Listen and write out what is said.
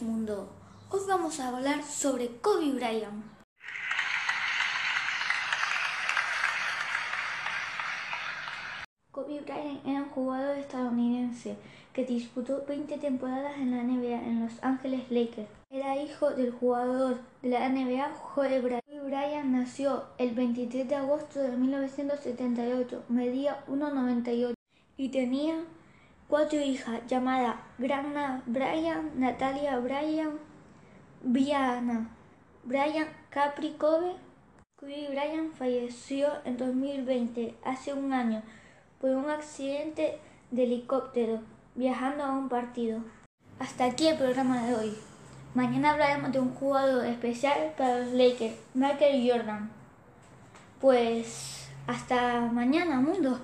mundo. Hoy vamos a hablar sobre Kobe Bryant. Kobe Bryant era un jugador estadounidense que disputó 20 temporadas en la NBA en Los Ángeles Lakers. Era hijo del jugador de la NBA Kobe Bryant. Kobe Bryant nació el 23 de agosto de 1978, medía 1,98 y tenía cuatro hijas llamadas Grana Bryant, Natalia Bryant, Brianna Bryant, Capri Kobe. Kobe Bryant falleció en 2020, hace un año, por un accidente de helicóptero viajando a un partido. Hasta aquí el programa de hoy. Mañana hablaremos de un jugador especial para los Lakers, Michael Jordan. Pues hasta mañana, mundo.